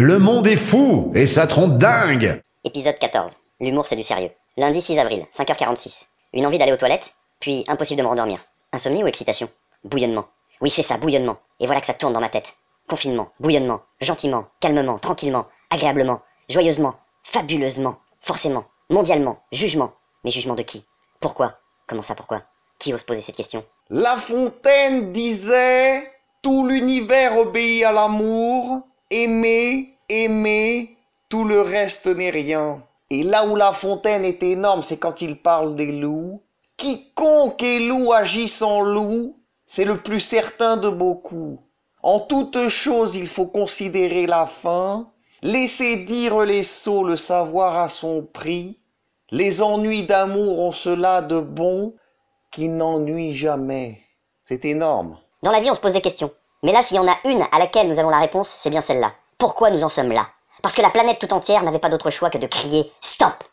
Le monde est fou et ça trompe dingue Épisode 14. L'humour c'est du sérieux. Lundi 6 avril, 5h46. Une envie d'aller aux toilettes, puis impossible de me rendormir. Insomnie ou excitation? Bouillonnement. Oui c'est ça, bouillonnement. Et voilà que ça tourne dans ma tête. Confinement, bouillonnement, gentiment, calmement, tranquillement, agréablement, joyeusement, fabuleusement, forcément, mondialement, jugement. Mais jugement de qui? Pourquoi? Comment ça pourquoi? Qui ose poser cette question? La Fontaine disait Tout l'univers obéit à l'amour, aimer, aimer, tout le reste n'est rien. Et là où La Fontaine est énorme, c'est quand il parle des loups. Quiconque est loup agit sans loup, c'est le plus certain de beaucoup. En toute chose, il faut considérer la fin, laisser dire les sots le savoir à son prix. Les ennuis d'amour ont cela de bon qui n'ennuient jamais. C'est énorme. Dans la vie on se pose des questions. Mais là s'il y en a une à laquelle nous avons la réponse, c'est bien celle-là. Pourquoi nous en sommes là? Parce que la planète tout entière n'avait pas d'autre choix que de crier Stop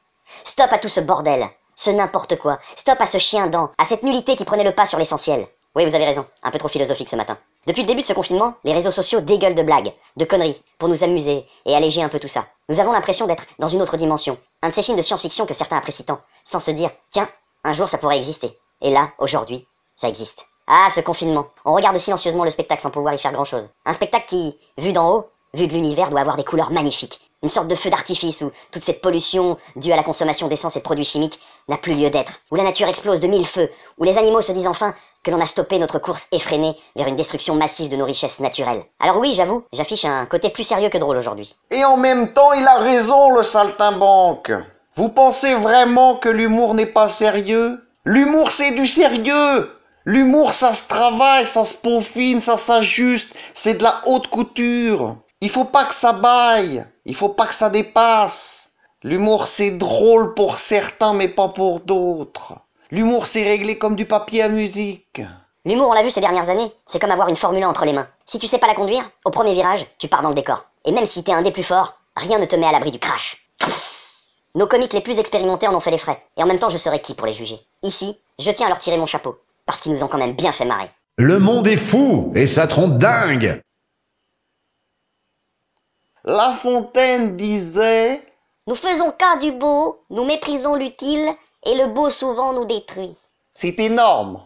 Stop à tout ce bordel ce n'importe quoi. Stop à ce chien dent, à cette nullité qui prenait le pas sur l'essentiel. Oui, vous avez raison, un peu trop philosophique ce matin. Depuis le début de ce confinement, les réseaux sociaux dégueulent de blagues, de conneries, pour nous amuser et alléger un peu tout ça. Nous avons l'impression d'être dans une autre dimension, un de ces films de science-fiction que certains apprécient tant, sans se dire, tiens, un jour ça pourrait exister. Et là, aujourd'hui, ça existe. Ah, ce confinement. On regarde silencieusement le spectacle sans pouvoir y faire grand-chose. Un spectacle qui, vu d'en haut, vu de l'univers, doit avoir des couleurs magnifiques. Une sorte de feu d'artifice où toute cette pollution due à la consommation d'essence et de produits chimiques n'a plus lieu d'être. Où la nature explose de mille feux. Où les animaux se disent enfin que l'on a stoppé notre course effrénée vers une destruction massive de nos richesses naturelles. Alors oui, j'avoue, j'affiche un côté plus sérieux que drôle aujourd'hui. Et en même temps, il a raison, le saltimbanque. Vous pensez vraiment que l'humour n'est pas sérieux? L'humour, c'est du sérieux L'humour, ça se travaille, ça se peaufine, ça s'ajuste, c'est de la haute couture. Il faut pas que ça baille, il faut pas que ça dépasse. L'humour c'est drôle pour certains mais pas pour d'autres. L'humour c'est réglé comme du papier à musique. L'humour, on l'a vu ces dernières années, c'est comme avoir une Formule 1 entre les mains. Si tu sais pas la conduire, au premier virage, tu pars dans le décor. Et même si t'es un des plus forts, rien ne te met à l'abri du crash. Nos comiques les plus expérimentés en ont fait les frais. Et en même temps, je serais qui pour les juger? Ici, je tiens à leur tirer mon chapeau. Parce qu'ils nous ont quand même bien fait marrer. Le monde est fou et ça trompe dingue La Fontaine disait Nous faisons cas du beau, nous méprisons l'utile, et le beau souvent nous détruit. C'est énorme.